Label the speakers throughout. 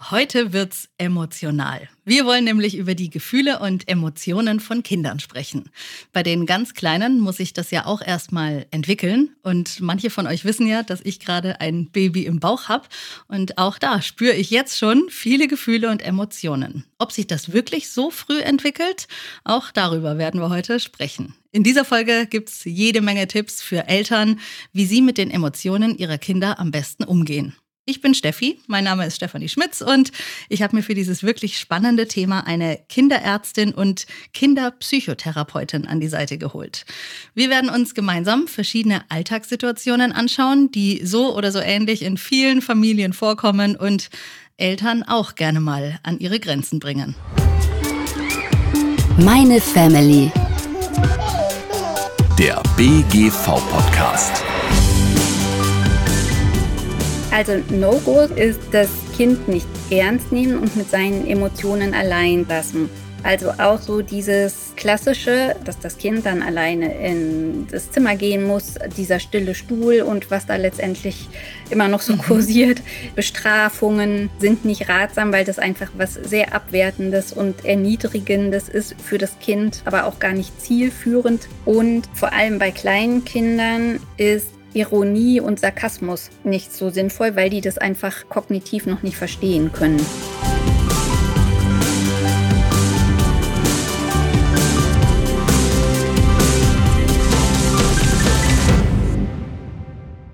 Speaker 1: Heute wird's emotional. Wir wollen nämlich über die Gefühle und Emotionen von Kindern sprechen. Bei den ganz Kleinen muss ich das ja auch erstmal entwickeln. Und manche von euch wissen ja, dass ich gerade ein Baby im Bauch habe. Und auch da spüre ich jetzt schon viele Gefühle und Emotionen. Ob sich das wirklich so früh entwickelt, auch darüber werden wir heute sprechen. In dieser Folge gibt's jede Menge Tipps für Eltern, wie sie mit den Emotionen ihrer Kinder am besten umgehen. Ich bin Steffi, mein Name ist Stefanie Schmitz und ich habe mir für dieses wirklich spannende Thema eine Kinderärztin und Kinderpsychotherapeutin an die Seite geholt. Wir werden uns gemeinsam verschiedene Alltagssituationen anschauen, die so oder so ähnlich in vielen Familien vorkommen und Eltern auch gerne mal an ihre Grenzen bringen.
Speaker 2: Meine Family. Der BGV-Podcast.
Speaker 3: Also No-Go ist das Kind nicht ernst nehmen und mit seinen Emotionen allein lassen. Also auch so dieses klassische, dass das Kind dann alleine in das Zimmer gehen muss, dieser stille Stuhl und was da letztendlich immer noch so mhm. kursiert. Bestrafungen sind nicht ratsam, weil das einfach was sehr abwertendes und erniedrigendes ist für das Kind, aber auch gar nicht zielführend. Und vor allem bei kleinen Kindern ist Ironie und Sarkasmus nicht so sinnvoll, weil die das einfach kognitiv noch nicht verstehen können.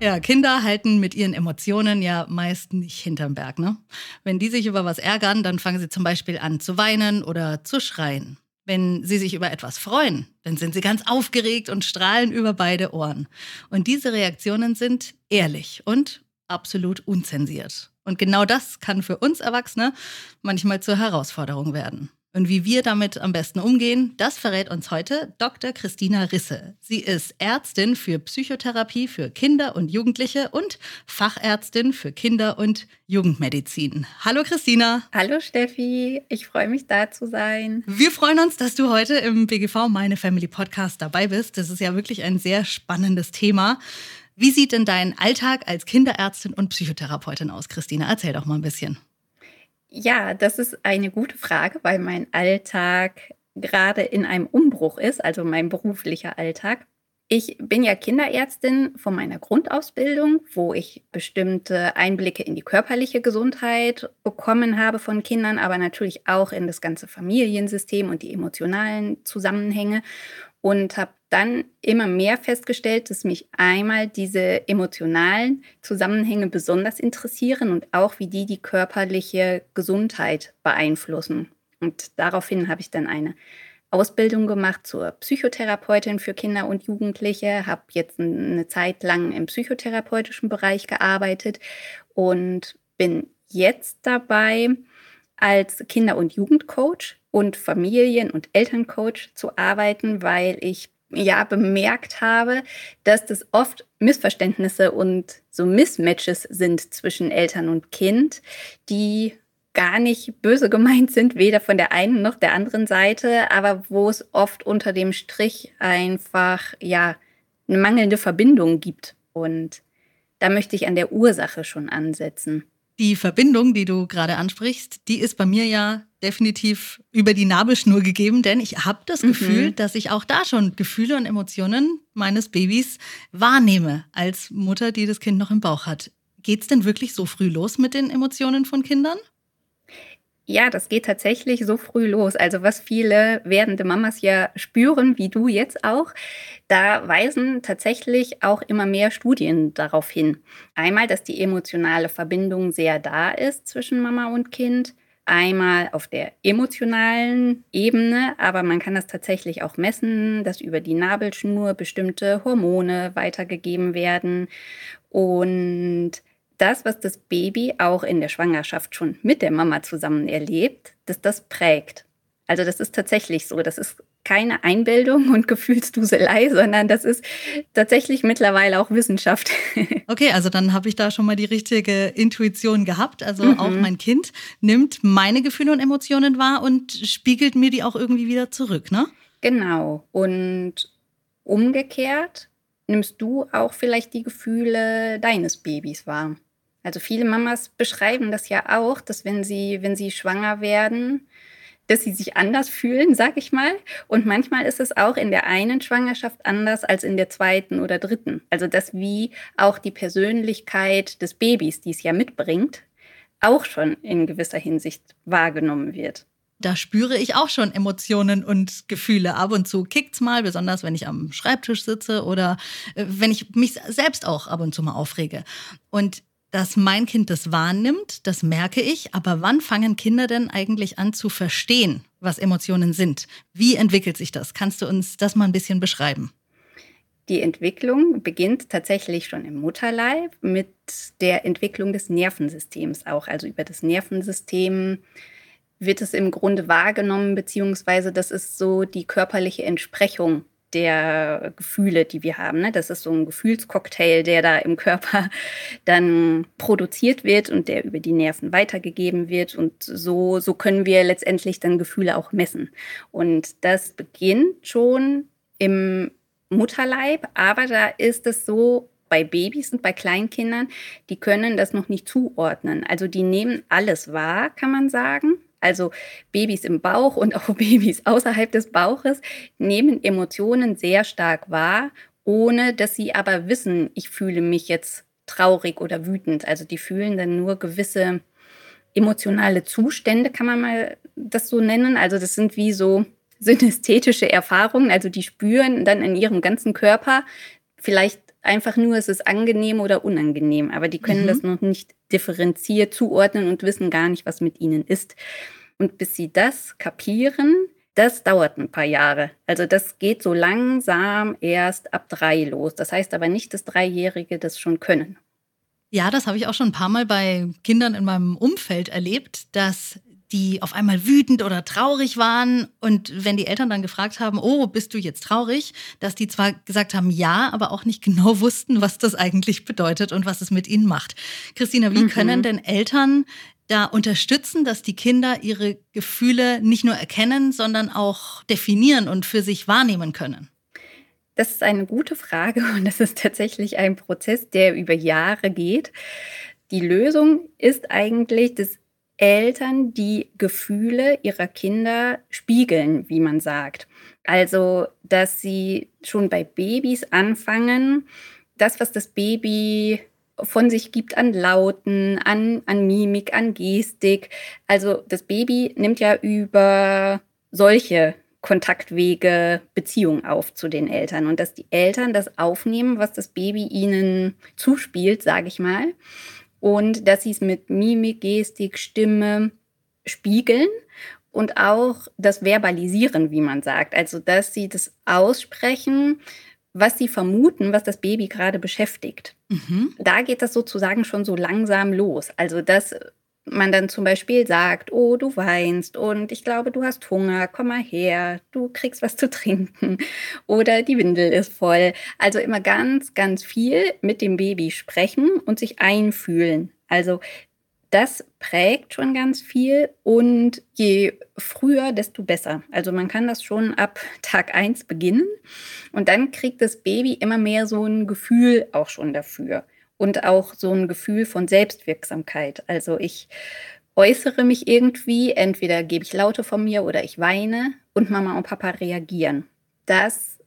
Speaker 1: Ja, Kinder halten mit ihren Emotionen ja meist nicht hinterm Berg. Ne? Wenn die sich über was ärgern, dann fangen sie zum Beispiel an zu weinen oder zu schreien. Wenn sie sich über etwas freuen, dann sind sie ganz aufgeregt und strahlen über beide Ohren. Und diese Reaktionen sind ehrlich und absolut unzensiert. Und genau das kann für uns Erwachsene manchmal zur Herausforderung werden. Und wie wir damit am besten umgehen, das verrät uns heute Dr. Christina Risse. Sie ist Ärztin für Psychotherapie für Kinder und Jugendliche und Fachärztin für Kinder- und Jugendmedizin. Hallo Christina.
Speaker 3: Hallo Steffi, ich freue mich da zu sein.
Speaker 1: Wir freuen uns, dass du heute im BGV Meine Family Podcast dabei bist. Das ist ja wirklich ein sehr spannendes Thema. Wie sieht denn dein Alltag als Kinderärztin und Psychotherapeutin aus, Christina? Erzähl doch mal ein bisschen.
Speaker 3: Ja, das ist eine gute Frage, weil mein Alltag gerade in einem Umbruch ist, also mein beruflicher Alltag. Ich bin ja Kinderärztin von meiner Grundausbildung, wo ich bestimmte Einblicke in die körperliche Gesundheit bekommen habe von Kindern, aber natürlich auch in das ganze Familiensystem und die emotionalen Zusammenhänge und habe dann immer mehr festgestellt, dass mich einmal diese emotionalen Zusammenhänge besonders interessieren und auch wie die die körperliche Gesundheit beeinflussen. Und daraufhin habe ich dann eine Ausbildung gemacht zur Psychotherapeutin für Kinder und Jugendliche, habe jetzt eine Zeit lang im psychotherapeutischen Bereich gearbeitet und bin jetzt dabei, als Kinder- und Jugendcoach und Familien- und Elterncoach zu arbeiten, weil ich ja bemerkt habe, dass das oft Missverständnisse und so Mismatches sind zwischen Eltern und Kind, die gar nicht böse gemeint sind, weder von der einen noch der anderen Seite, aber wo es oft unter dem Strich einfach ja eine mangelnde Verbindung gibt und da möchte ich an der Ursache schon ansetzen.
Speaker 1: Die Verbindung, die du gerade ansprichst, die ist bei mir ja definitiv über die Nabelschnur gegeben, denn ich habe das mhm. Gefühl, dass ich auch da schon Gefühle und Emotionen meines Babys wahrnehme als Mutter, die das Kind noch im Bauch hat. Geht es denn wirklich so früh los mit den Emotionen von Kindern?
Speaker 3: Ja, das geht tatsächlich so früh los. Also was viele werdende Mamas ja spüren, wie du jetzt auch, da weisen tatsächlich auch immer mehr Studien darauf hin. Einmal, dass die emotionale Verbindung sehr da ist zwischen Mama und Kind. Einmal auf der emotionalen Ebene, aber man kann das tatsächlich auch messen, dass über die Nabelschnur bestimmte Hormone weitergegeben werden. Und das, was das Baby auch in der Schwangerschaft schon mit der Mama zusammen erlebt, dass das prägt. Also das ist tatsächlich so. Das ist keine Einbildung und Gefühlsduselei, sondern das ist tatsächlich mittlerweile auch Wissenschaft.
Speaker 1: Okay, also dann habe ich da schon mal die richtige Intuition gehabt. Also mhm. auch mein Kind nimmt meine Gefühle und Emotionen wahr und spiegelt mir die auch irgendwie wieder zurück, ne?
Speaker 3: Genau. Und umgekehrt nimmst du auch vielleicht die Gefühle deines Babys wahr. Also viele Mamas beschreiben das ja auch, dass wenn sie, wenn sie schwanger werden, dass sie sich anders fühlen, sag ich mal. Und manchmal ist es auch in der einen Schwangerschaft anders als in der zweiten oder dritten. Also dass wie auch die Persönlichkeit des Babys, die es ja mitbringt, auch schon in gewisser Hinsicht wahrgenommen wird.
Speaker 1: Da spüre ich auch schon Emotionen und Gefühle. Ab und zu kickt's mal, besonders wenn ich am Schreibtisch sitze oder äh, wenn ich mich selbst auch ab und zu mal aufrege. Und dass mein Kind das wahrnimmt, das merke ich. Aber wann fangen Kinder denn eigentlich an zu verstehen, was Emotionen sind? Wie entwickelt sich das? Kannst du uns das mal ein bisschen beschreiben?
Speaker 3: Die Entwicklung beginnt tatsächlich schon im Mutterleib mit der Entwicklung des Nervensystems auch. Also über das Nervensystem wird es im Grunde wahrgenommen, beziehungsweise das ist so die körperliche Entsprechung der Gefühle, die wir haben. Ne? Das ist so ein Gefühlscocktail, der da im Körper dann produziert wird und der über die Nerven weitergegeben wird. Und so, so können wir letztendlich dann Gefühle auch messen. Und das beginnt schon im Mutterleib, aber da ist es so, bei Babys und bei Kleinkindern, die können das noch nicht zuordnen. Also die nehmen alles wahr, kann man sagen. Also Babys im Bauch und auch Babys außerhalb des Bauches nehmen Emotionen sehr stark wahr, ohne dass sie aber wissen, ich fühle mich jetzt traurig oder wütend. Also die fühlen dann nur gewisse emotionale Zustände, kann man mal das so nennen. Also das sind wie so synästhetische Erfahrungen, also die spüren dann in ihrem ganzen Körper vielleicht einfach nur, es ist angenehm oder unangenehm, aber die können mhm. das noch nicht differenziert zuordnen und wissen gar nicht, was mit ihnen ist. Und bis sie das kapieren, das dauert ein paar Jahre. Also das geht so langsam erst ab drei los. Das heißt aber nicht, dass Dreijährige das schon können.
Speaker 1: Ja, das habe ich auch schon ein paar Mal bei Kindern in meinem Umfeld erlebt, dass die auf einmal wütend oder traurig waren. Und wenn die Eltern dann gefragt haben, oh, bist du jetzt traurig, dass die zwar gesagt haben, ja, aber auch nicht genau wussten, was das eigentlich bedeutet und was es mit ihnen macht. Christina, wie mhm. können denn Eltern da unterstützen, dass die Kinder ihre Gefühle nicht nur erkennen, sondern auch definieren und für sich wahrnehmen können?
Speaker 3: Das ist eine gute Frage und das ist tatsächlich ein Prozess, der über Jahre geht. Die Lösung ist eigentlich, dass Eltern die Gefühle ihrer Kinder spiegeln, wie man sagt. Also, dass sie schon bei Babys anfangen, das, was das Baby von sich gibt an Lauten, an, an Mimik, an Gestik. Also das Baby nimmt ja über solche Kontaktwege Beziehungen auf zu den Eltern. Und dass die Eltern das aufnehmen, was das Baby ihnen zuspielt, sage ich mal, und dass sie es mit Mimik, Gestik, Stimme spiegeln und auch das Verbalisieren, wie man sagt, also dass sie das aussprechen, was sie vermuten, was das Baby gerade beschäftigt. Mhm. Da geht das sozusagen schon so langsam los. Also, dass man dann zum Beispiel sagt, oh, du weinst und ich glaube, du hast Hunger, komm mal her, du kriegst was zu trinken oder die Windel ist voll. Also immer ganz, ganz viel mit dem Baby sprechen und sich einfühlen. Also das prägt schon ganz viel und je früher, desto besser. Also man kann das schon ab Tag 1 beginnen und dann kriegt das Baby immer mehr so ein Gefühl auch schon dafür und auch so ein Gefühl von Selbstwirksamkeit. Also ich äußere mich irgendwie, entweder gebe ich Laute von mir oder ich weine und Mama und Papa reagieren. Dass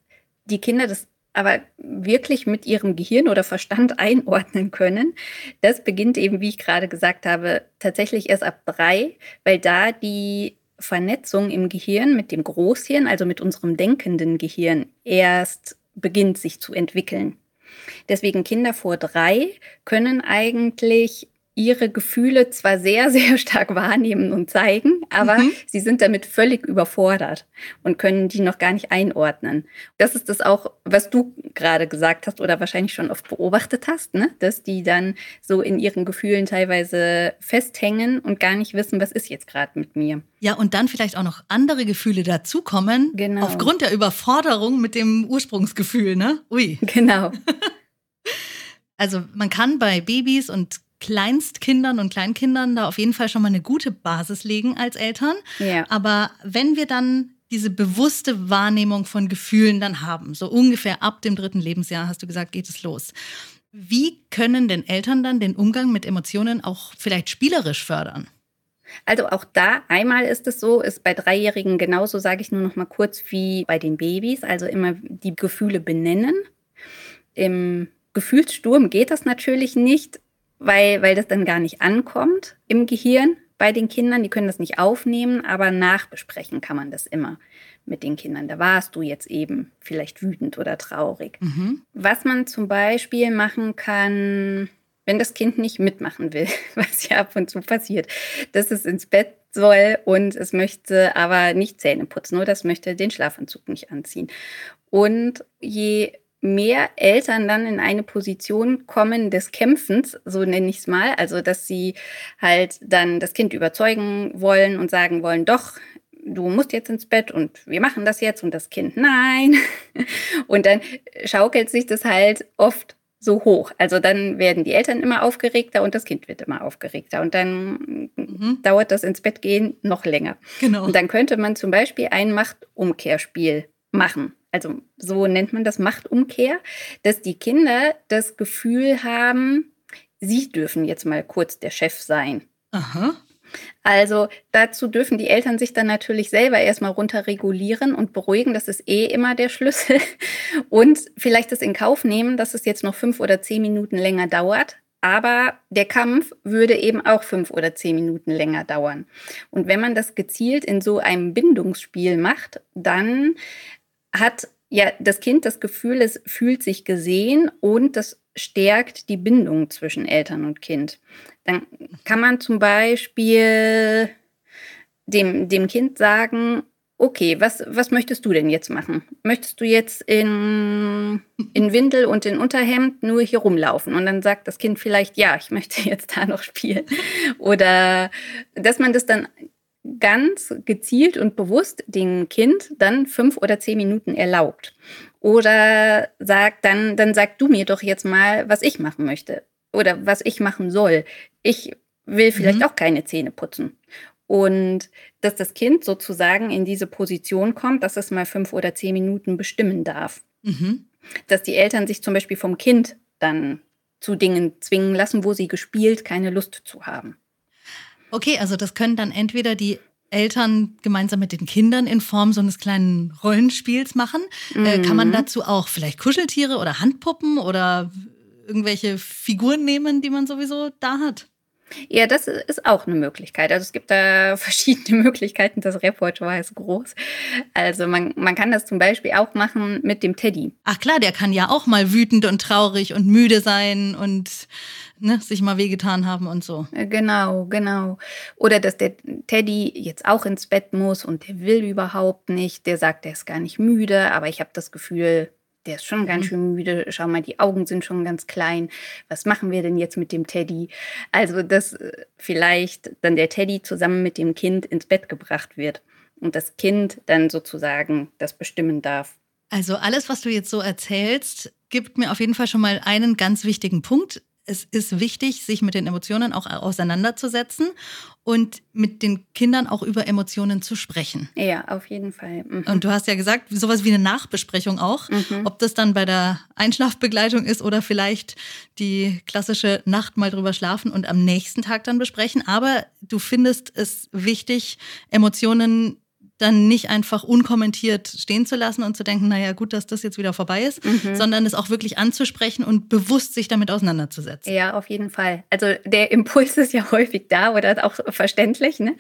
Speaker 3: die Kinder das aber wirklich mit ihrem Gehirn oder Verstand einordnen können, das beginnt eben, wie ich gerade gesagt habe, tatsächlich erst ab drei, weil da die Vernetzung im Gehirn mit dem Großhirn, also mit unserem denkenden Gehirn, erst beginnt sich zu entwickeln. Deswegen Kinder vor drei können eigentlich ihre Gefühle zwar sehr, sehr stark wahrnehmen und zeigen, aber mhm. sie sind damit völlig überfordert und können die noch gar nicht einordnen. Das ist das auch, was du gerade gesagt hast oder wahrscheinlich schon oft beobachtet hast, ne? dass die dann so in ihren Gefühlen teilweise festhängen und gar nicht wissen, was ist jetzt gerade mit mir.
Speaker 1: Ja, und dann vielleicht auch noch andere Gefühle dazukommen, genau. aufgrund der Überforderung mit dem Ursprungsgefühl, ne? Ui.
Speaker 3: Genau.
Speaker 1: Also man kann bei Babys und Kleinstkindern und Kleinkindern da auf jeden Fall schon mal eine gute Basis legen als Eltern. Ja. Aber wenn wir dann diese bewusste Wahrnehmung von Gefühlen dann haben, so ungefähr ab dem dritten Lebensjahr, hast du gesagt, geht es los. Wie können denn Eltern dann den Umgang mit Emotionen auch vielleicht spielerisch fördern?
Speaker 3: Also auch da einmal ist es so, ist bei Dreijährigen genauso, sage ich nur noch mal kurz wie bei den Babys, also immer die Gefühle benennen. Im Gefühlssturm geht das natürlich nicht, weil, weil das dann gar nicht ankommt im Gehirn bei den Kindern. Die können das nicht aufnehmen, aber nachbesprechen kann man das immer mit den Kindern. Da warst du jetzt eben vielleicht wütend oder traurig. Mhm. Was man zum Beispiel machen kann, wenn das Kind nicht mitmachen will, was ja ab und zu passiert, dass es ins Bett soll und es möchte aber nicht Zähne putzen oder es möchte den Schlafanzug nicht anziehen. Und je mehr Eltern dann in eine Position kommen des Kämpfens, so nenne ich es mal, also dass sie halt dann das Kind überzeugen wollen und sagen wollen, doch, du musst jetzt ins Bett und wir machen das jetzt und das Kind nein. Und dann schaukelt sich das halt oft so hoch. Also dann werden die Eltern immer aufgeregter und das Kind wird immer aufgeregter. Und dann mhm. dauert das ins Bett gehen noch länger. Genau. Und dann könnte man zum Beispiel ein Machtumkehrspiel machen. Also so nennt man das Machtumkehr, dass die Kinder das Gefühl haben, sie dürfen jetzt mal kurz der Chef sein. Aha. Also dazu dürfen die Eltern sich dann natürlich selber erstmal runterregulieren und beruhigen. Das ist eh immer der Schlüssel. Und vielleicht das in Kauf nehmen, dass es jetzt noch fünf oder zehn Minuten länger dauert. Aber der Kampf würde eben auch fünf oder zehn Minuten länger dauern. Und wenn man das gezielt in so einem Bindungsspiel macht, dann hat ja das Kind das Gefühl, es fühlt sich gesehen und das stärkt die Bindung zwischen Eltern und Kind. Dann kann man zum Beispiel dem, dem Kind sagen, okay, was, was möchtest du denn jetzt machen? Möchtest du jetzt in, in Windel und in Unterhemd nur hier rumlaufen? Und dann sagt das Kind vielleicht, ja, ich möchte jetzt da noch spielen. Oder dass man das dann ganz gezielt und bewusst dem Kind dann fünf oder zehn Minuten erlaubt. Oder sagt dann, dann sag du mir doch jetzt mal, was ich machen möchte oder was ich machen soll. Ich will vielleicht mhm. auch keine Zähne putzen. Und dass das Kind sozusagen in diese Position kommt, dass es mal fünf oder zehn Minuten bestimmen darf. Mhm. Dass die Eltern sich zum Beispiel vom Kind dann zu Dingen zwingen lassen, wo sie gespielt keine Lust zu haben.
Speaker 1: Okay, also das können dann entweder die Eltern gemeinsam mit den Kindern in Form so eines kleinen Rollenspiels machen. Mhm. Äh, kann man dazu auch vielleicht Kuscheltiere oder Handpuppen oder irgendwelche Figuren nehmen, die man sowieso da hat?
Speaker 3: Ja, das ist auch eine Möglichkeit. Also es gibt da verschiedene Möglichkeiten. Das Repertoire ist groß. Also man, man kann das zum Beispiel auch machen mit dem Teddy.
Speaker 1: Ach klar, der kann ja auch mal wütend und traurig und müde sein und ne, sich mal wehgetan haben und so.
Speaker 3: Äh, genau, genau. Oder dass der Teddy jetzt auch ins Bett muss und der will überhaupt nicht. Der sagt, der ist gar nicht müde, aber ich habe das Gefühl, der ist schon ganz mhm. schön müde. Schau mal, die Augen sind schon ganz klein. Was machen wir denn jetzt mit dem Teddy? Also, dass äh, vielleicht dann der Teddy zusammen mit dem Kind ins Bett gebracht wird und das Kind dann sozusagen das bestimmen darf.
Speaker 1: Also alles, was du jetzt so erzählst, gibt mir auf jeden Fall schon mal einen ganz wichtigen Punkt es ist wichtig, sich mit den Emotionen auch auseinanderzusetzen und mit den Kindern auch über Emotionen zu sprechen.
Speaker 3: Ja, auf jeden Fall.
Speaker 1: Mhm. Und du hast ja gesagt, sowas wie eine Nachbesprechung auch, mhm. ob das dann bei der Einschlafbegleitung ist oder vielleicht die klassische Nacht mal drüber schlafen und am nächsten Tag dann besprechen. Aber du findest es wichtig, Emotionen dann nicht einfach unkommentiert stehen zu lassen und zu denken, naja, gut, dass das jetzt wieder vorbei ist, mhm. sondern es auch wirklich anzusprechen und bewusst sich damit auseinanderzusetzen.
Speaker 3: Ja, auf jeden Fall. Also der Impuls ist ja häufig da oder auch verständlich, ne?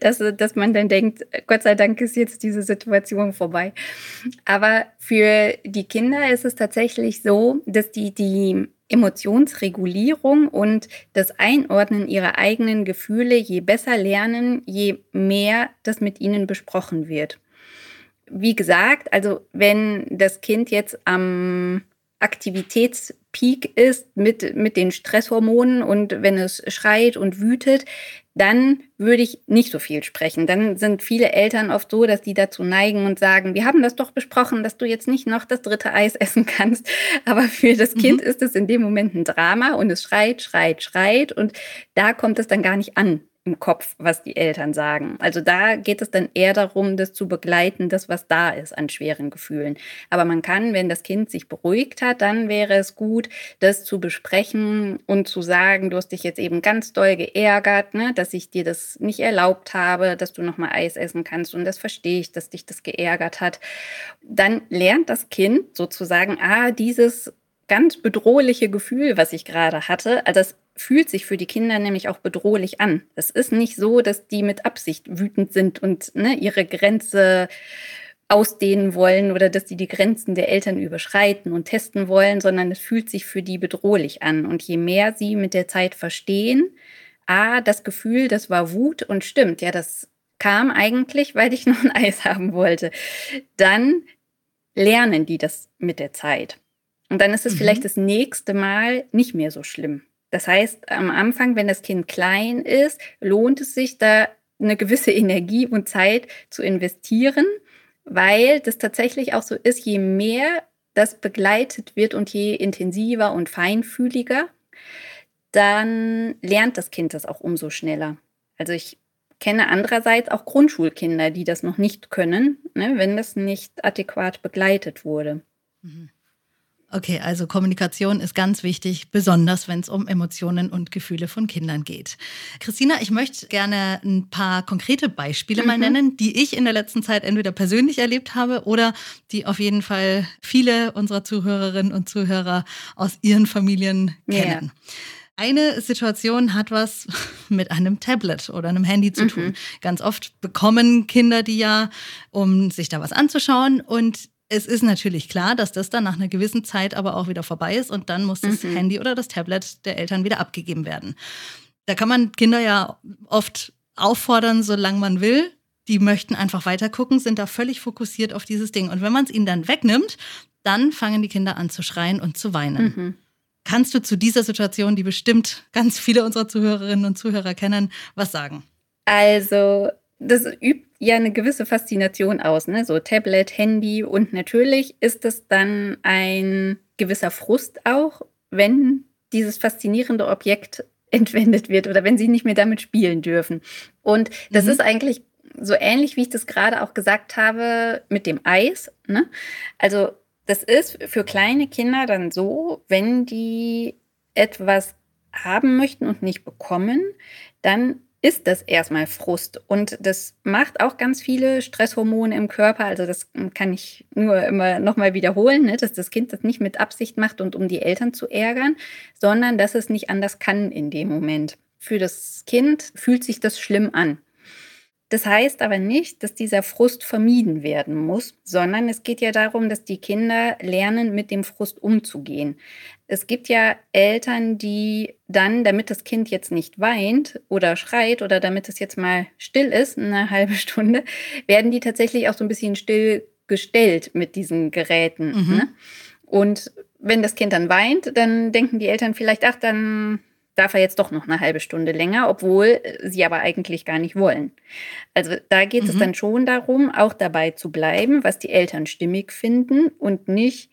Speaker 3: dass, dass man dann denkt, Gott sei Dank ist jetzt diese Situation vorbei. Aber für die Kinder ist es tatsächlich so, dass die, die Emotionsregulierung und das Einordnen ihrer eigenen Gefühle je besser lernen, je mehr das mit ihnen besprochen wird. Wie gesagt, also wenn das Kind jetzt am Aktivitätspeak ist mit, mit den Stresshormonen und wenn es schreit und wütet, dann würde ich nicht so viel sprechen. Dann sind viele Eltern oft so, dass die dazu neigen und sagen, wir haben das doch besprochen, dass du jetzt nicht noch das dritte Eis essen kannst. Aber für das Kind mhm. ist es in dem Moment ein Drama und es schreit, schreit, schreit und da kommt es dann gar nicht an im Kopf, was die Eltern sagen. Also da geht es dann eher darum, das zu begleiten, das, was da ist an schweren Gefühlen. Aber man kann, wenn das Kind sich beruhigt hat, dann wäre es gut, das zu besprechen und zu sagen, du hast dich jetzt eben ganz doll geärgert, ne, dass ich dir das nicht erlaubt habe, dass du nochmal Eis essen kannst und das verstehe ich, dass dich das geärgert hat. Dann lernt das Kind sozusagen, ah, dieses ganz bedrohliche Gefühl, was ich gerade hatte, also das fühlt sich für die Kinder nämlich auch bedrohlich an. Es ist nicht so, dass die mit Absicht wütend sind und ne, ihre Grenze ausdehnen wollen oder dass sie die Grenzen der Eltern überschreiten und testen wollen, sondern es fühlt sich für die bedrohlich an. Und je mehr sie mit der Zeit verstehen, ah, das Gefühl, das war Wut und stimmt, ja, das kam eigentlich, weil ich noch ein Eis haben wollte, dann lernen die das mit der Zeit. Und dann ist es mhm. vielleicht das nächste Mal nicht mehr so schlimm. Das heißt, am Anfang, wenn das Kind klein ist, lohnt es sich da eine gewisse Energie und Zeit zu investieren, weil das tatsächlich auch so ist, je mehr das begleitet wird und je intensiver und feinfühliger, dann lernt das Kind das auch umso schneller. Also ich kenne andererseits auch Grundschulkinder, die das noch nicht können, ne, wenn das nicht adäquat begleitet wurde.
Speaker 1: Mhm. Okay, also Kommunikation ist ganz wichtig, besonders wenn es um Emotionen und Gefühle von Kindern geht. Christina, ich möchte gerne ein paar konkrete Beispiele mhm. mal nennen, die ich in der letzten Zeit entweder persönlich erlebt habe oder die auf jeden Fall viele unserer Zuhörerinnen und Zuhörer aus ihren Familien kennen. Yeah. Eine Situation hat was mit einem Tablet oder einem Handy zu tun. Mhm. Ganz oft bekommen Kinder die ja, um sich da was anzuschauen. Und es ist natürlich klar, dass das dann nach einer gewissen Zeit aber auch wieder vorbei ist und dann muss das mhm. Handy oder das Tablet der Eltern wieder abgegeben werden. Da kann man Kinder ja oft auffordern, solange man will. Die möchten einfach weiter gucken, sind da völlig fokussiert auf dieses Ding. Und wenn man es ihnen dann wegnimmt, dann fangen die Kinder an zu schreien und zu weinen. Mhm. Kannst du zu dieser Situation, die bestimmt ganz viele unserer Zuhörerinnen und Zuhörer kennen, was sagen?
Speaker 3: Also, das übt ja eine gewisse Faszination aus, ne? So Tablet, Handy und natürlich ist es dann ein gewisser Frust auch, wenn dieses faszinierende Objekt entwendet wird oder wenn sie nicht mehr damit spielen dürfen. Und das mhm. ist eigentlich so ähnlich, wie ich das gerade auch gesagt habe mit dem Eis. Ne? Also das ist für kleine Kinder dann so, wenn die etwas haben möchten und nicht bekommen, dann ist das erstmal Frust. Und das macht auch ganz viele Stresshormone im Körper. Also das kann ich nur immer nochmal wiederholen, ne? dass das Kind das nicht mit Absicht macht und um die Eltern zu ärgern, sondern dass es nicht anders kann in dem Moment. Für das Kind fühlt sich das schlimm an. Das heißt aber nicht, dass dieser Frust vermieden werden muss, sondern es geht ja darum, dass die Kinder lernen, mit dem Frust umzugehen. Es gibt ja Eltern, die dann, damit das Kind jetzt nicht weint oder schreit oder damit es jetzt mal still ist, eine halbe Stunde, werden die tatsächlich auch so ein bisschen still gestellt mit diesen Geräten. Mhm. Ne? Und wenn das Kind dann weint, dann denken die Eltern vielleicht, ach, dann darf er jetzt doch noch eine halbe Stunde länger, obwohl sie aber eigentlich gar nicht wollen. Also da geht mhm. es dann schon darum, auch dabei zu bleiben, was die Eltern stimmig finden und nicht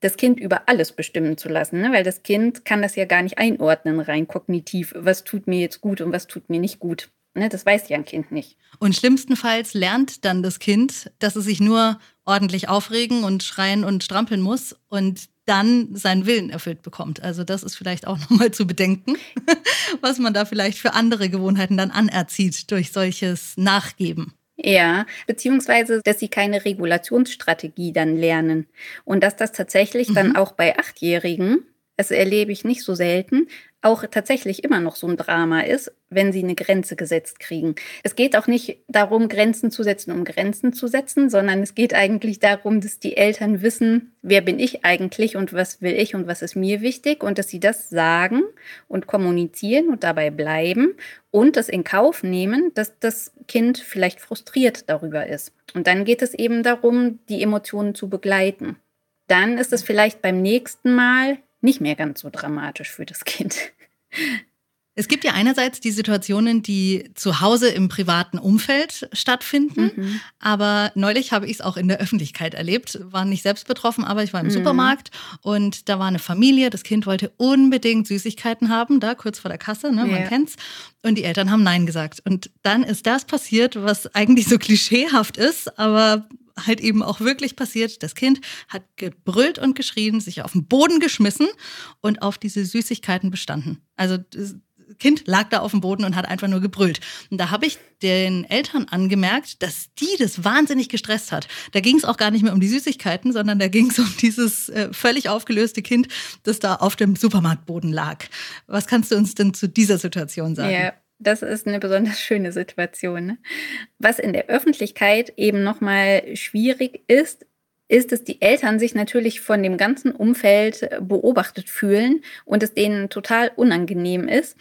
Speaker 3: das Kind über alles bestimmen zu lassen, ne? weil das Kind kann das ja gar nicht einordnen rein kognitiv, was tut mir jetzt gut und was tut mir nicht gut. Ne? Das weiß ja ein Kind nicht.
Speaker 1: Und schlimmstenfalls lernt dann das Kind, dass es sich nur ordentlich aufregen und schreien und strampeln muss und dann seinen Willen erfüllt bekommt. Also das ist vielleicht auch nochmal zu bedenken, was man da vielleicht für andere Gewohnheiten dann anerzieht durch solches Nachgeben.
Speaker 3: Ja, beziehungsweise, dass sie keine Regulationsstrategie dann lernen. Und dass das tatsächlich mhm. dann auch bei Achtjährigen, das erlebe ich nicht so selten, auch tatsächlich immer noch so ein Drama ist, wenn sie eine Grenze gesetzt kriegen. Es geht auch nicht darum, Grenzen zu setzen, um Grenzen zu setzen, sondern es geht eigentlich darum, dass die Eltern wissen, wer bin ich eigentlich und was will ich und was ist mir wichtig und dass sie das sagen und kommunizieren und dabei bleiben und das in Kauf nehmen, dass das Kind vielleicht frustriert darüber ist. Und dann geht es eben darum, die Emotionen zu begleiten. Dann ist es vielleicht beim nächsten Mal nicht mehr ganz so dramatisch für das Kind.
Speaker 1: Es gibt ja einerseits die Situationen, die zu Hause im privaten Umfeld stattfinden, mhm. aber neulich habe ich es auch in der Öffentlichkeit erlebt, war nicht selbst betroffen, aber ich war im mhm. Supermarkt und da war eine Familie, das Kind wollte unbedingt Süßigkeiten haben, da kurz vor der Kasse, ne, man ja. kennt's, und die Eltern haben Nein gesagt. Und dann ist das passiert, was eigentlich so klischeehaft ist, aber halt eben auch wirklich passiert. Das Kind hat gebrüllt und geschrien, sich auf den Boden geschmissen und auf diese Süßigkeiten bestanden. Also Kind lag da auf dem Boden und hat einfach nur gebrüllt. Und da habe ich den Eltern angemerkt, dass die das wahnsinnig gestresst hat. Da ging es auch gar nicht mehr um die Süßigkeiten, sondern da ging es um dieses äh, völlig aufgelöste Kind, das da auf dem Supermarktboden lag. Was kannst du uns denn zu dieser Situation sagen?
Speaker 3: Ja. Das ist eine besonders schöne Situation. Ne? Was in der Öffentlichkeit eben nochmal schwierig ist, ist, dass die Eltern sich natürlich von dem ganzen Umfeld beobachtet fühlen und es denen total unangenehm ist.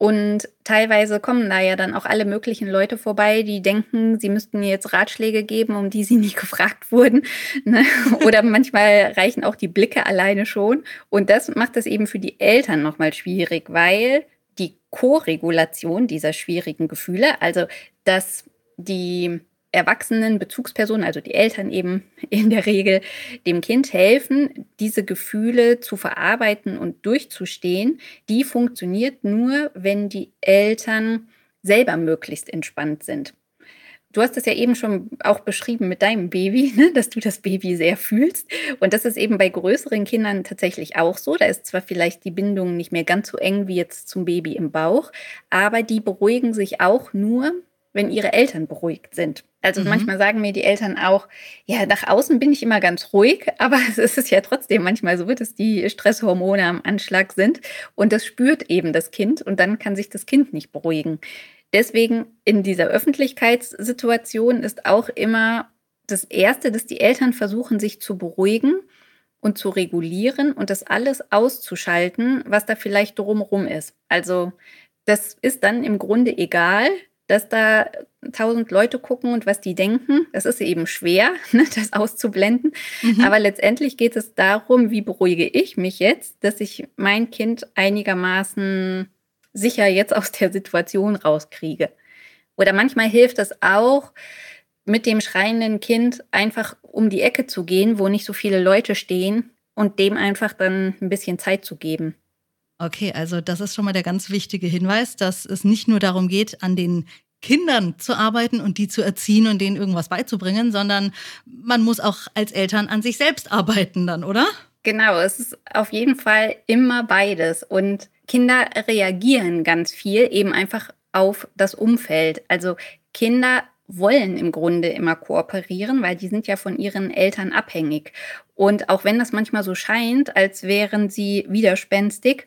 Speaker 3: Und teilweise kommen da ja dann auch alle möglichen Leute vorbei, die denken, sie müssten jetzt Ratschläge geben, um die sie nicht gefragt wurden. Ne? Oder manchmal reichen auch die Blicke alleine schon. Und das macht es eben für die Eltern nochmal schwierig, weil die Koregulation dieser schwierigen Gefühle, also dass die erwachsenen Bezugspersonen, also die Eltern eben in der Regel, dem Kind helfen, diese Gefühle zu verarbeiten und durchzustehen, die funktioniert nur, wenn die Eltern selber möglichst entspannt sind. Du hast es ja eben schon auch beschrieben mit deinem Baby, ne, dass du das Baby sehr fühlst. Und das ist eben bei größeren Kindern tatsächlich auch so. Da ist zwar vielleicht die Bindung nicht mehr ganz so eng wie jetzt zum Baby im Bauch, aber die beruhigen sich auch nur, wenn ihre Eltern beruhigt sind. Also mhm. manchmal sagen mir die Eltern auch, ja, nach außen bin ich immer ganz ruhig, aber es ist ja trotzdem manchmal so, dass die Stresshormone am Anschlag sind und das spürt eben das Kind und dann kann sich das Kind nicht beruhigen. Deswegen in dieser Öffentlichkeitssituation ist auch immer das Erste, dass die Eltern versuchen, sich zu beruhigen und zu regulieren und das alles auszuschalten, was da vielleicht drumherum ist. Also das ist dann im Grunde egal, dass da tausend Leute gucken und was die denken. Das ist eben schwer, ne, das auszublenden. Mhm. Aber letztendlich geht es darum, wie beruhige ich mich jetzt, dass ich mein Kind einigermaßen sicher jetzt aus der Situation rauskriege. Oder manchmal hilft es auch, mit dem schreienden Kind einfach um die Ecke zu gehen, wo nicht so viele Leute stehen und dem einfach dann ein bisschen Zeit zu geben.
Speaker 1: Okay, also das ist schon mal der ganz wichtige Hinweis, dass es nicht nur darum geht, an den Kindern zu arbeiten und die zu erziehen und denen irgendwas beizubringen, sondern man muss auch als Eltern an sich selbst arbeiten dann, oder?
Speaker 3: Genau, es ist auf jeden Fall immer beides. Und Kinder reagieren ganz viel eben einfach auf das Umfeld. Also Kinder wollen im Grunde immer kooperieren, weil die sind ja von ihren Eltern abhängig. Und auch wenn das manchmal so scheint, als wären sie widerspenstig,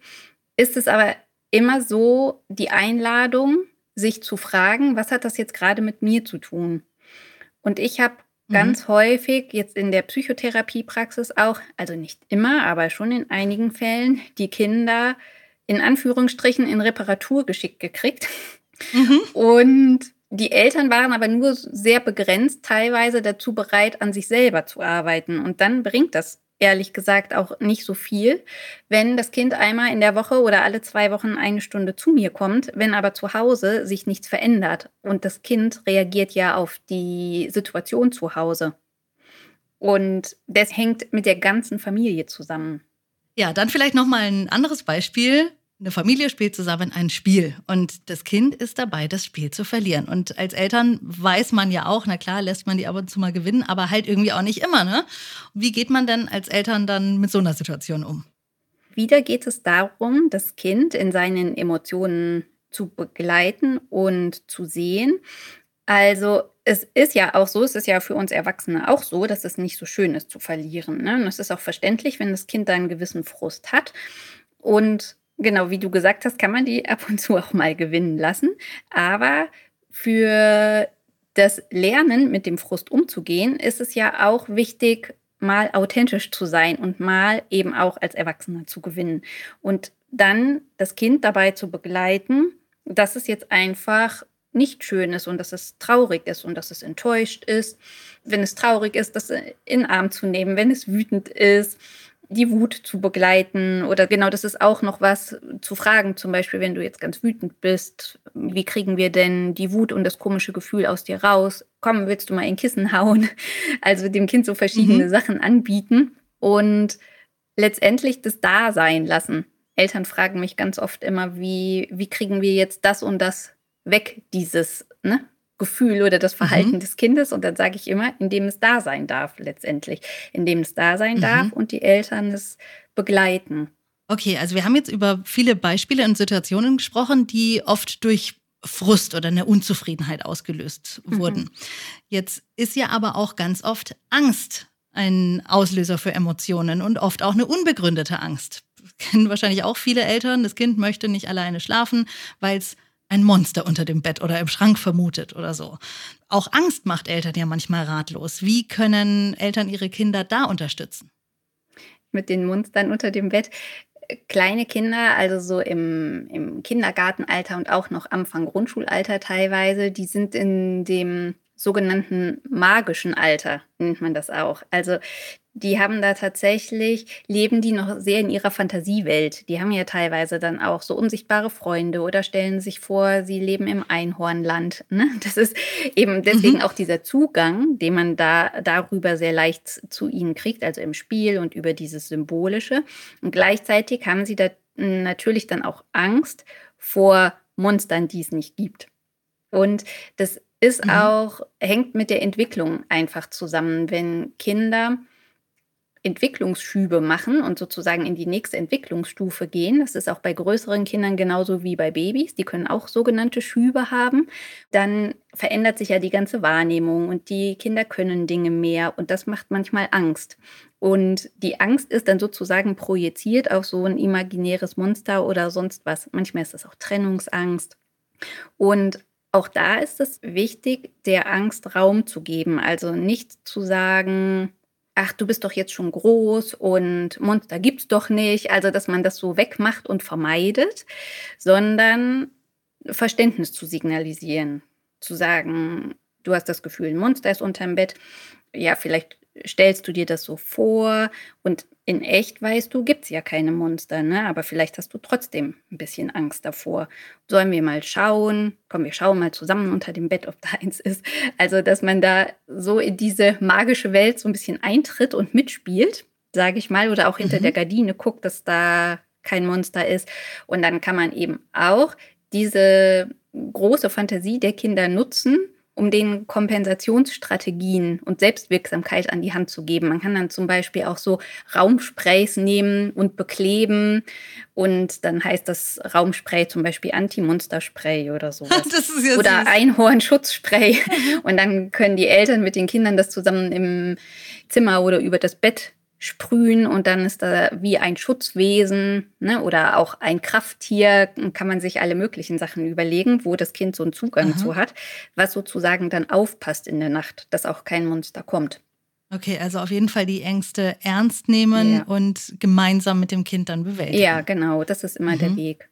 Speaker 3: ist es aber immer so die Einladung, sich zu fragen, was hat das jetzt gerade mit mir zu tun? Und ich habe mhm. ganz häufig jetzt in der Psychotherapiepraxis auch, also nicht immer, aber schon in einigen Fällen, die Kinder in Anführungsstrichen in Reparatur geschickt gekriegt. Mhm. Und die Eltern waren aber nur sehr begrenzt teilweise dazu bereit, an sich selber zu arbeiten. Und dann bringt das ehrlich gesagt auch nicht so viel, wenn das Kind einmal in der Woche oder alle zwei Wochen eine Stunde zu mir kommt, wenn aber zu Hause sich nichts verändert. Und das Kind reagiert ja auf die Situation zu Hause. Und das hängt mit der ganzen Familie zusammen.
Speaker 1: Ja, dann vielleicht noch mal ein anderes Beispiel. Eine Familie spielt zusammen ein Spiel und das Kind ist dabei, das Spiel zu verlieren. Und als Eltern weiß man ja auch, na klar, lässt man die ab und zu mal gewinnen, aber halt irgendwie auch nicht immer, ne? Wie geht man denn als Eltern dann mit so einer Situation um?
Speaker 3: Wieder geht es darum, das Kind in seinen Emotionen zu begleiten und zu sehen. Also es ist ja auch so, es ist ja für uns Erwachsene auch so, dass es nicht so schön ist zu verlieren. Ne? Und es ist auch verständlich, wenn das Kind da einen gewissen Frust hat. Und Genau, wie du gesagt hast, kann man die ab und zu auch mal gewinnen lassen. Aber für das Lernen mit dem Frust umzugehen, ist es ja auch wichtig, mal authentisch zu sein und mal eben auch als Erwachsener zu gewinnen. Und dann das Kind dabei zu begleiten, dass es jetzt einfach nicht schön ist und dass es traurig ist und dass es enttäuscht ist. Wenn es traurig ist, das in den Arm zu nehmen, wenn es wütend ist, die Wut zu begleiten oder genau, das ist auch noch was zu fragen, zum Beispiel, wenn du jetzt ganz wütend bist, wie kriegen wir denn die Wut und das komische Gefühl aus dir raus? Komm, willst du mal ein Kissen hauen? Also dem Kind so verschiedene mhm. Sachen anbieten und letztendlich das da sein lassen. Eltern fragen mich ganz oft immer, wie, wie kriegen wir jetzt das und das weg, dieses ne, Gefühl oder das Verhalten mhm. des Kindes. Und dann sage ich immer, indem es da sein darf letztendlich, indem es da sein mhm. darf und die Eltern es begleiten.
Speaker 1: Okay, also wir haben jetzt über viele Beispiele und Situationen gesprochen, die oft durch Frust oder eine Unzufriedenheit ausgelöst mhm. wurden. Mhm. Jetzt ist ja aber auch ganz oft Angst ein Auslöser für Emotionen und oft auch eine unbegründete Angst. Kennen wahrscheinlich auch viele Eltern. Das Kind möchte nicht alleine schlafen, weil es ein Monster unter dem Bett oder im Schrank vermutet oder so. Auch Angst macht Eltern ja manchmal ratlos. Wie können Eltern ihre Kinder da unterstützen?
Speaker 3: Mit den Monstern unter dem Bett. Kleine Kinder, also so im, im Kindergartenalter und auch noch Anfang Grundschulalter teilweise, die sind in dem sogenannten magischen Alter, nennt man das auch. Also die haben da tatsächlich, leben die noch sehr in ihrer Fantasiewelt. Die haben ja teilweise dann auch so unsichtbare Freunde oder stellen sich vor, sie leben im Einhornland. Ne? Das ist eben deswegen mhm. auch dieser Zugang, den man da darüber sehr leicht zu ihnen kriegt, also im Spiel und über dieses Symbolische. Und gleichzeitig haben sie da natürlich dann auch Angst vor Monstern, die es nicht gibt. Und das ist mhm. auch, hängt mit der Entwicklung einfach zusammen. Wenn Kinder Entwicklungsschübe machen und sozusagen in die nächste Entwicklungsstufe gehen. Das ist auch bei größeren Kindern genauso wie bei Babys. Die können auch sogenannte Schübe haben. Dann verändert sich ja die ganze Wahrnehmung und die Kinder können Dinge mehr und das macht manchmal Angst. Und die Angst ist dann sozusagen projiziert auf so ein imaginäres Monster oder sonst was. Manchmal ist das auch Trennungsangst. Und auch da ist es wichtig, der Angst Raum zu geben. Also nicht zu sagen, ach, du bist doch jetzt schon groß und Monster gibt's doch nicht. Also, dass man das so wegmacht und vermeidet, sondern Verständnis zu signalisieren. Zu sagen, du hast das Gefühl, ein Monster ist unterm Bett. Ja, vielleicht stellst du dir das so vor und in echt weißt du, gibt es ja keine Monster, ne? aber vielleicht hast du trotzdem ein bisschen Angst davor. Sollen wir mal schauen? Komm, wir schauen mal zusammen unter dem Bett, ob da eins ist. Also, dass man da so in diese magische Welt so ein bisschen eintritt und mitspielt, sage ich mal, oder auch hinter mhm. der Gardine guckt, dass da kein Monster ist. Und dann kann man eben auch diese große Fantasie der Kinder nutzen, um den Kompensationsstrategien und Selbstwirksamkeit an die Hand zu geben. Man kann dann zum Beispiel auch so Raumsprays nehmen und bekleben und dann heißt das Raumspray zum Beispiel Anti-Monster-Spray oder so. Ja oder Einhorn-Schutzspray. und dann können die Eltern mit den Kindern das zusammen im Zimmer oder über das Bett sprühen und dann ist da wie ein Schutzwesen ne, oder auch ein Krafttier, kann man sich alle möglichen Sachen überlegen, wo das Kind so einen Zugang Aha. zu hat, was sozusagen dann aufpasst in der Nacht, dass auch kein Monster kommt.
Speaker 1: Okay, also auf jeden Fall die Ängste ernst nehmen ja. und gemeinsam mit dem Kind dann bewältigen.
Speaker 3: Ja, genau, das ist immer mhm. der Weg.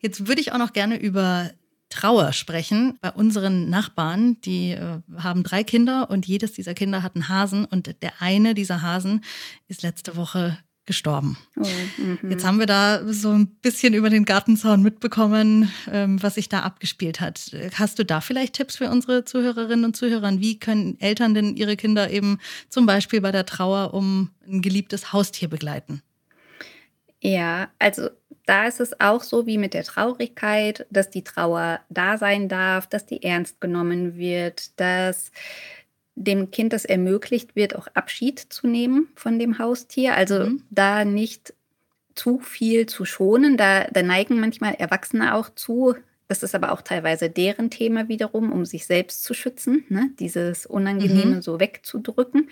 Speaker 1: Jetzt würde ich auch noch gerne über Trauer sprechen. Bei unseren Nachbarn, die äh, haben drei Kinder und jedes dieser Kinder hat einen Hasen und der eine dieser Hasen ist letzte Woche gestorben. Oh, mhm. Jetzt haben wir da so ein bisschen über den Gartenzaun mitbekommen, ähm, was sich da abgespielt hat. Hast du da vielleicht Tipps für unsere Zuhörerinnen und Zuhörer? Wie können Eltern denn ihre Kinder eben zum Beispiel bei der Trauer um ein geliebtes Haustier begleiten?
Speaker 3: Ja, also da ist es auch so wie mit der Traurigkeit, dass die Trauer da sein darf, dass die ernst genommen wird, dass dem Kind das ermöglicht wird, auch Abschied zu nehmen von dem Haustier. Also mhm. da nicht zu viel zu schonen. Da, da neigen manchmal Erwachsene auch zu. Das ist aber auch teilweise deren Thema wiederum, um sich selbst zu schützen, ne? dieses Unangenehme mhm. so wegzudrücken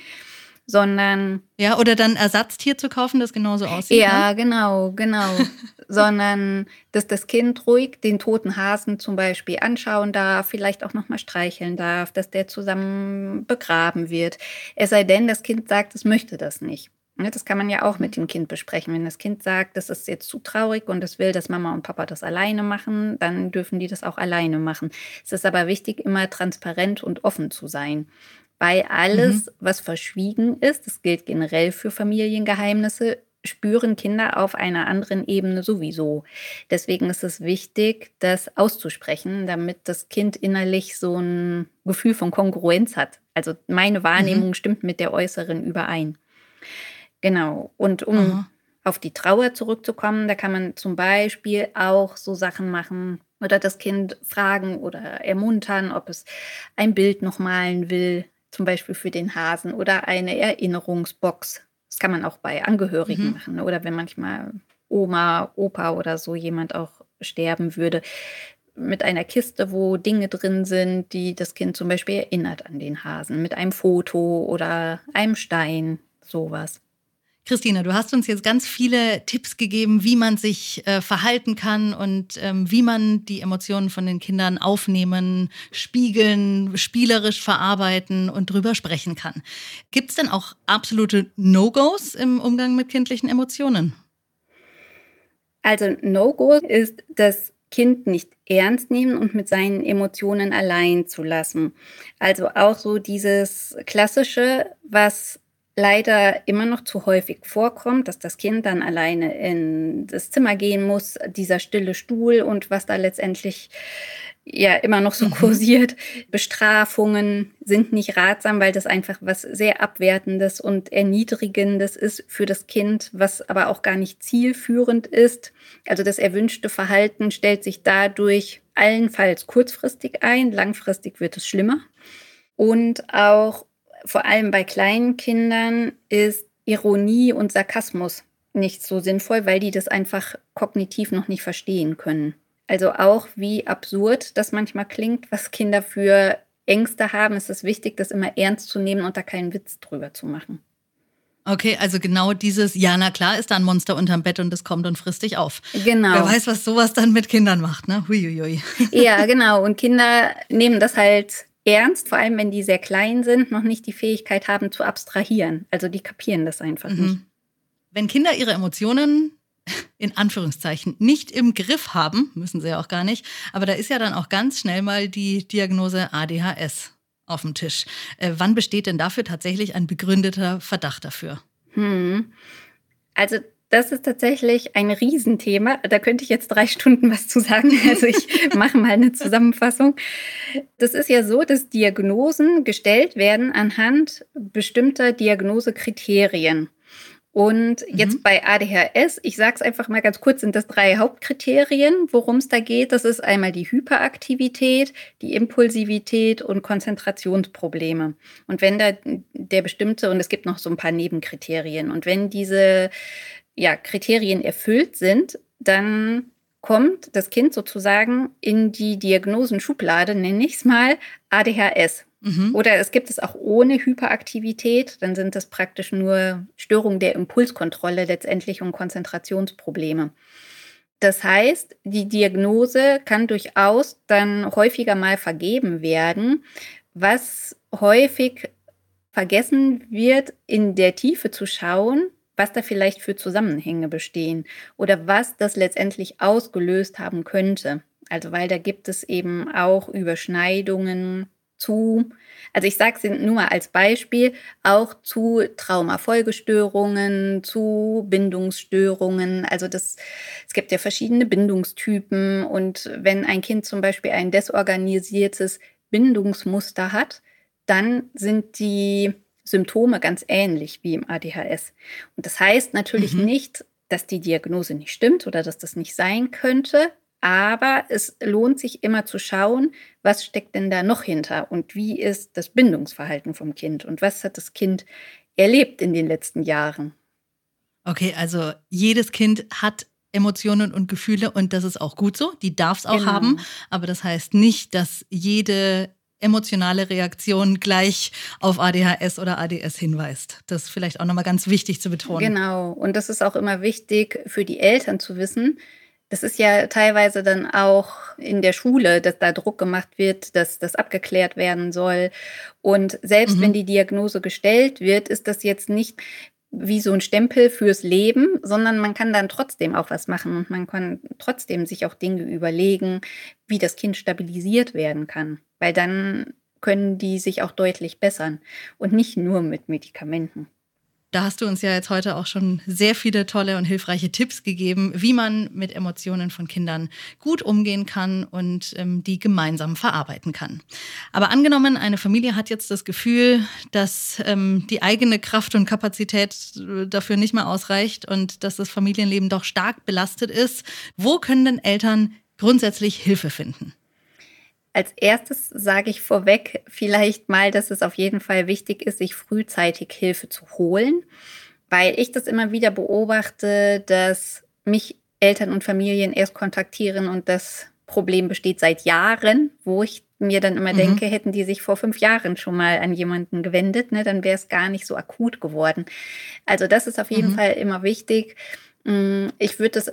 Speaker 3: sondern.
Speaker 1: Ja, oder dann Ersatztier zu kaufen, das genauso aussieht.
Speaker 3: Ja, ne? genau, genau. sondern, dass das Kind ruhig den toten Hasen zum Beispiel anschauen darf, vielleicht auch nochmal streicheln darf, dass der zusammen begraben wird. Es sei denn, das Kind sagt, es möchte das nicht. Ne, das kann man ja auch mit dem Kind besprechen. Wenn das Kind sagt, das ist jetzt zu traurig und es will, dass Mama und Papa das alleine machen, dann dürfen die das auch alleine machen. Es ist aber wichtig, immer transparent und offen zu sein. Weil alles, mhm. was verschwiegen ist, das gilt generell für Familiengeheimnisse, spüren Kinder auf einer anderen Ebene sowieso. Deswegen ist es wichtig, das auszusprechen, damit das Kind innerlich so ein Gefühl von Kongruenz hat. Also meine Wahrnehmung mhm. stimmt mit der äußeren überein. Genau. Und um mhm. auf die Trauer zurückzukommen, da kann man zum Beispiel auch so Sachen machen oder das Kind fragen oder ermuntern, ob es ein Bild noch malen will, zum Beispiel für den Hasen oder eine Erinnerungsbox das kann man auch bei Angehörigen mhm. machen ne? oder wenn manchmal Oma, Opa oder so jemand auch sterben würde, mit einer Kiste, wo Dinge drin sind, die das Kind zum Beispiel erinnert an den Hasen, mit einem Foto oder einem Stein, sowas.
Speaker 1: Christina, du hast uns jetzt ganz viele Tipps gegeben, wie man sich äh, verhalten kann und ähm, wie man die Emotionen von den Kindern aufnehmen, spiegeln, spielerisch verarbeiten und drüber sprechen kann. Gibt es denn auch absolute No-Gos im Umgang mit kindlichen Emotionen?
Speaker 3: Also No-Go ist das Kind nicht ernst nehmen und mit seinen Emotionen allein zu lassen. Also auch so dieses klassische, was leider immer noch zu häufig vorkommt, dass das Kind dann alleine in das Zimmer gehen muss, dieser stille Stuhl und was da letztendlich ja immer noch so mhm. kursiert. Bestrafungen sind nicht ratsam, weil das einfach was sehr Abwertendes und Erniedrigendes ist für das Kind, was aber auch gar nicht zielführend ist. Also das erwünschte Verhalten stellt sich dadurch allenfalls kurzfristig ein, langfristig wird es schlimmer. Und auch vor allem bei kleinen Kindern ist Ironie und Sarkasmus nicht so sinnvoll, weil die das einfach kognitiv noch nicht verstehen können. Also auch wie absurd das manchmal klingt, was Kinder für Ängste haben, ist es wichtig, das immer ernst zu nehmen und da keinen Witz drüber zu machen.
Speaker 1: Okay, also genau dieses, ja, na klar, ist da ein Monster unterm Bett und es kommt und frisst dich auf.
Speaker 3: Genau.
Speaker 1: Wer weiß, was sowas dann mit Kindern macht, ne? Huiuiui.
Speaker 3: Ja, genau. Und Kinder nehmen das halt ernst, vor allem wenn die sehr klein sind, noch nicht die Fähigkeit haben zu abstrahieren. Also die kapieren das einfach mhm. nicht.
Speaker 1: Wenn Kinder ihre Emotionen in Anführungszeichen nicht im Griff haben, müssen sie ja auch gar nicht, aber da ist ja dann auch ganz schnell mal die Diagnose ADHS auf dem Tisch. Äh, wann besteht denn dafür tatsächlich ein begründeter Verdacht dafür?
Speaker 3: Hm. Also das ist tatsächlich ein Riesenthema. Da könnte ich jetzt drei Stunden was zu sagen. Also ich mache mal eine Zusammenfassung. Das ist ja so, dass Diagnosen gestellt werden anhand bestimmter Diagnosekriterien. Und jetzt mhm. bei ADHS, ich sage es einfach mal ganz kurz, sind das drei Hauptkriterien, worum es da geht. Das ist einmal die Hyperaktivität, die Impulsivität und Konzentrationsprobleme. Und wenn da der bestimmte, und es gibt noch so ein paar Nebenkriterien, und wenn diese ja, Kriterien erfüllt sind, dann kommt das Kind sozusagen in die Diagnosenschublade, nenne ich es mal, ADHS. Mhm. Oder es gibt es auch ohne Hyperaktivität, dann sind das praktisch nur Störungen der Impulskontrolle letztendlich und Konzentrationsprobleme. Das heißt, die Diagnose kann durchaus dann häufiger mal vergeben werden, was häufig vergessen wird, in der Tiefe zu schauen, was da vielleicht für Zusammenhänge bestehen oder was das letztendlich ausgelöst haben könnte. Also weil da gibt es eben auch Überschneidungen zu, also ich sage es nur mal als Beispiel, auch zu Traumafolgestörungen, zu Bindungsstörungen. Also das, es gibt ja verschiedene Bindungstypen und wenn ein Kind zum Beispiel ein desorganisiertes Bindungsmuster hat, dann sind die Symptome ganz ähnlich wie im ADHS. Und das heißt natürlich mhm. nicht, dass die Diagnose nicht stimmt oder dass das nicht sein könnte, aber es lohnt sich immer zu schauen, was steckt denn da noch hinter und wie ist das Bindungsverhalten vom Kind und was hat das Kind erlebt in den letzten Jahren.
Speaker 1: Okay, also jedes Kind hat Emotionen und Gefühle und das ist auch gut so. Die darf es auch genau. haben, aber das heißt nicht, dass jede emotionale Reaktion gleich auf ADHS oder ADS hinweist. Das ist vielleicht auch nochmal ganz wichtig zu betonen.
Speaker 3: Genau. Und das ist auch immer wichtig für die Eltern zu wissen. Das ist ja teilweise dann auch in der Schule, dass da Druck gemacht wird, dass das abgeklärt werden soll. Und selbst mhm. wenn die Diagnose gestellt wird, ist das jetzt nicht wie so ein Stempel fürs Leben, sondern man kann dann trotzdem auch was machen und man kann trotzdem sich auch Dinge überlegen, wie das Kind stabilisiert werden kann. Weil dann können die sich auch deutlich bessern und nicht nur mit Medikamenten.
Speaker 1: Da hast du uns ja jetzt heute auch schon sehr viele tolle und hilfreiche Tipps gegeben, wie man mit Emotionen von Kindern gut umgehen kann und ähm, die gemeinsam verarbeiten kann. Aber angenommen, eine Familie hat jetzt das Gefühl, dass ähm, die eigene Kraft und Kapazität äh, dafür nicht mehr ausreicht und dass das Familienleben doch stark belastet ist. Wo können denn Eltern grundsätzlich Hilfe finden?
Speaker 3: Als erstes sage ich vorweg vielleicht mal, dass es auf jeden Fall wichtig ist, sich frühzeitig Hilfe zu holen, weil ich das immer wieder beobachte, dass mich Eltern und Familien erst kontaktieren und das Problem besteht seit Jahren, wo ich mir dann immer mhm. denke, hätten die sich vor fünf Jahren schon mal an jemanden gewendet, ne, dann wäre es gar nicht so akut geworden. Also das ist auf jeden mhm. Fall immer wichtig. Mm, ich würde das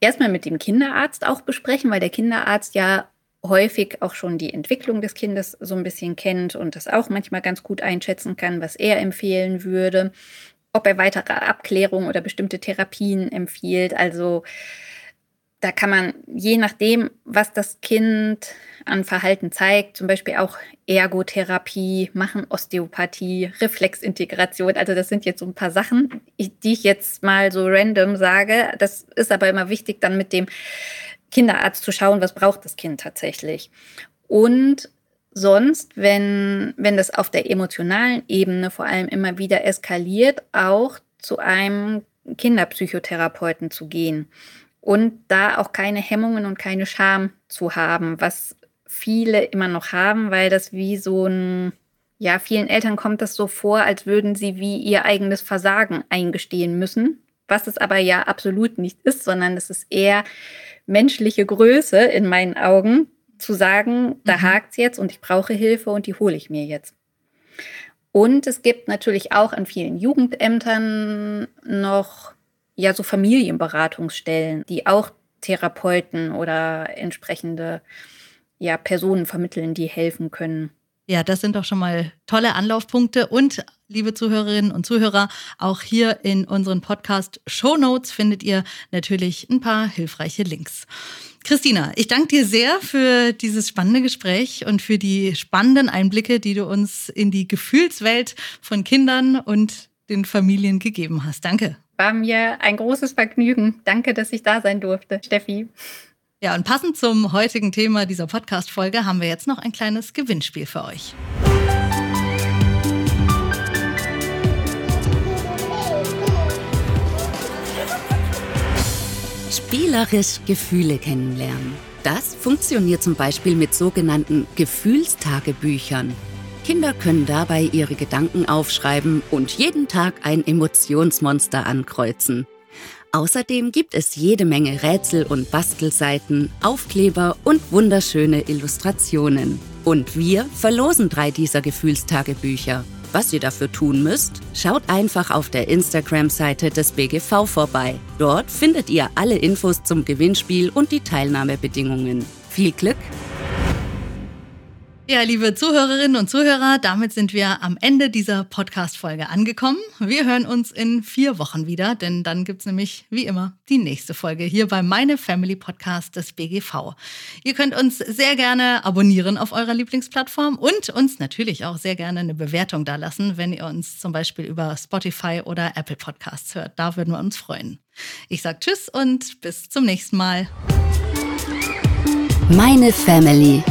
Speaker 3: erstmal mit dem Kinderarzt auch besprechen, weil der Kinderarzt ja häufig auch schon die Entwicklung des Kindes so ein bisschen kennt und das auch manchmal ganz gut einschätzen kann, was er empfehlen würde, ob er weitere Abklärungen oder bestimmte Therapien empfiehlt. Also da kann man je nachdem, was das Kind an Verhalten zeigt, zum Beispiel auch Ergotherapie machen, Osteopathie, Reflexintegration. Also das sind jetzt so ein paar Sachen, die ich jetzt mal so random sage. Das ist aber immer wichtig, dann mit dem Kinderarzt zu schauen, was braucht das Kind tatsächlich. Und sonst, wenn, wenn das auf der emotionalen Ebene vor allem immer wieder eskaliert, auch zu einem Kinderpsychotherapeuten zu gehen und da auch keine Hemmungen und keine Scham zu haben, was viele immer noch haben, weil das wie so ein, ja, vielen Eltern kommt das so vor, als würden sie wie ihr eigenes Versagen eingestehen müssen, was es aber ja absolut nicht ist, sondern es ist eher menschliche Größe in meinen Augen, zu sagen, da mhm. hakt es jetzt und ich brauche Hilfe und die hole ich mir jetzt. Und es gibt natürlich auch an vielen Jugendämtern noch ja so Familienberatungsstellen, die auch Therapeuten oder entsprechende ja, Personen vermitteln, die helfen können.
Speaker 1: Ja, das sind doch schon mal tolle Anlaufpunkte. Und liebe Zuhörerinnen und Zuhörer, auch hier in unseren Podcast Show Notes findet ihr natürlich ein paar hilfreiche Links. Christina, ich danke dir sehr für dieses spannende Gespräch und für die spannenden Einblicke, die du uns in die Gefühlswelt von Kindern und den Familien gegeben hast. Danke.
Speaker 3: War mir ein großes Vergnügen. Danke, dass ich da sein durfte, Steffi.
Speaker 1: Ja, und passend zum heutigen Thema dieser Podcast-Folge haben wir jetzt noch ein kleines Gewinnspiel für euch.
Speaker 2: Spielerisch Gefühle kennenlernen. Das funktioniert zum Beispiel mit sogenannten Gefühlstagebüchern. Kinder können dabei ihre Gedanken aufschreiben und jeden Tag ein Emotionsmonster ankreuzen. Außerdem gibt es jede Menge Rätsel und Bastelseiten, Aufkleber und wunderschöne Illustrationen. Und wir verlosen drei dieser Gefühlstagebücher. Was ihr dafür tun müsst, schaut einfach auf der Instagram-Seite des BGV vorbei. Dort findet ihr alle Infos zum Gewinnspiel und die Teilnahmebedingungen. Viel Glück!
Speaker 1: Ja, liebe Zuhörerinnen und Zuhörer, damit sind wir am Ende dieser Podcast-Folge angekommen. Wir hören uns in vier Wochen wieder, denn dann gibt's nämlich wie immer die nächste Folge hier bei Meine Family Podcast des BGV. Ihr könnt uns sehr gerne abonnieren auf eurer Lieblingsplattform und uns natürlich auch sehr gerne eine Bewertung dalassen, wenn ihr uns zum Beispiel über Spotify oder Apple Podcasts hört. Da würden wir uns freuen. Ich sage Tschüss und bis zum nächsten Mal.
Speaker 2: Meine Family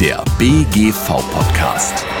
Speaker 2: der BGV-Podcast.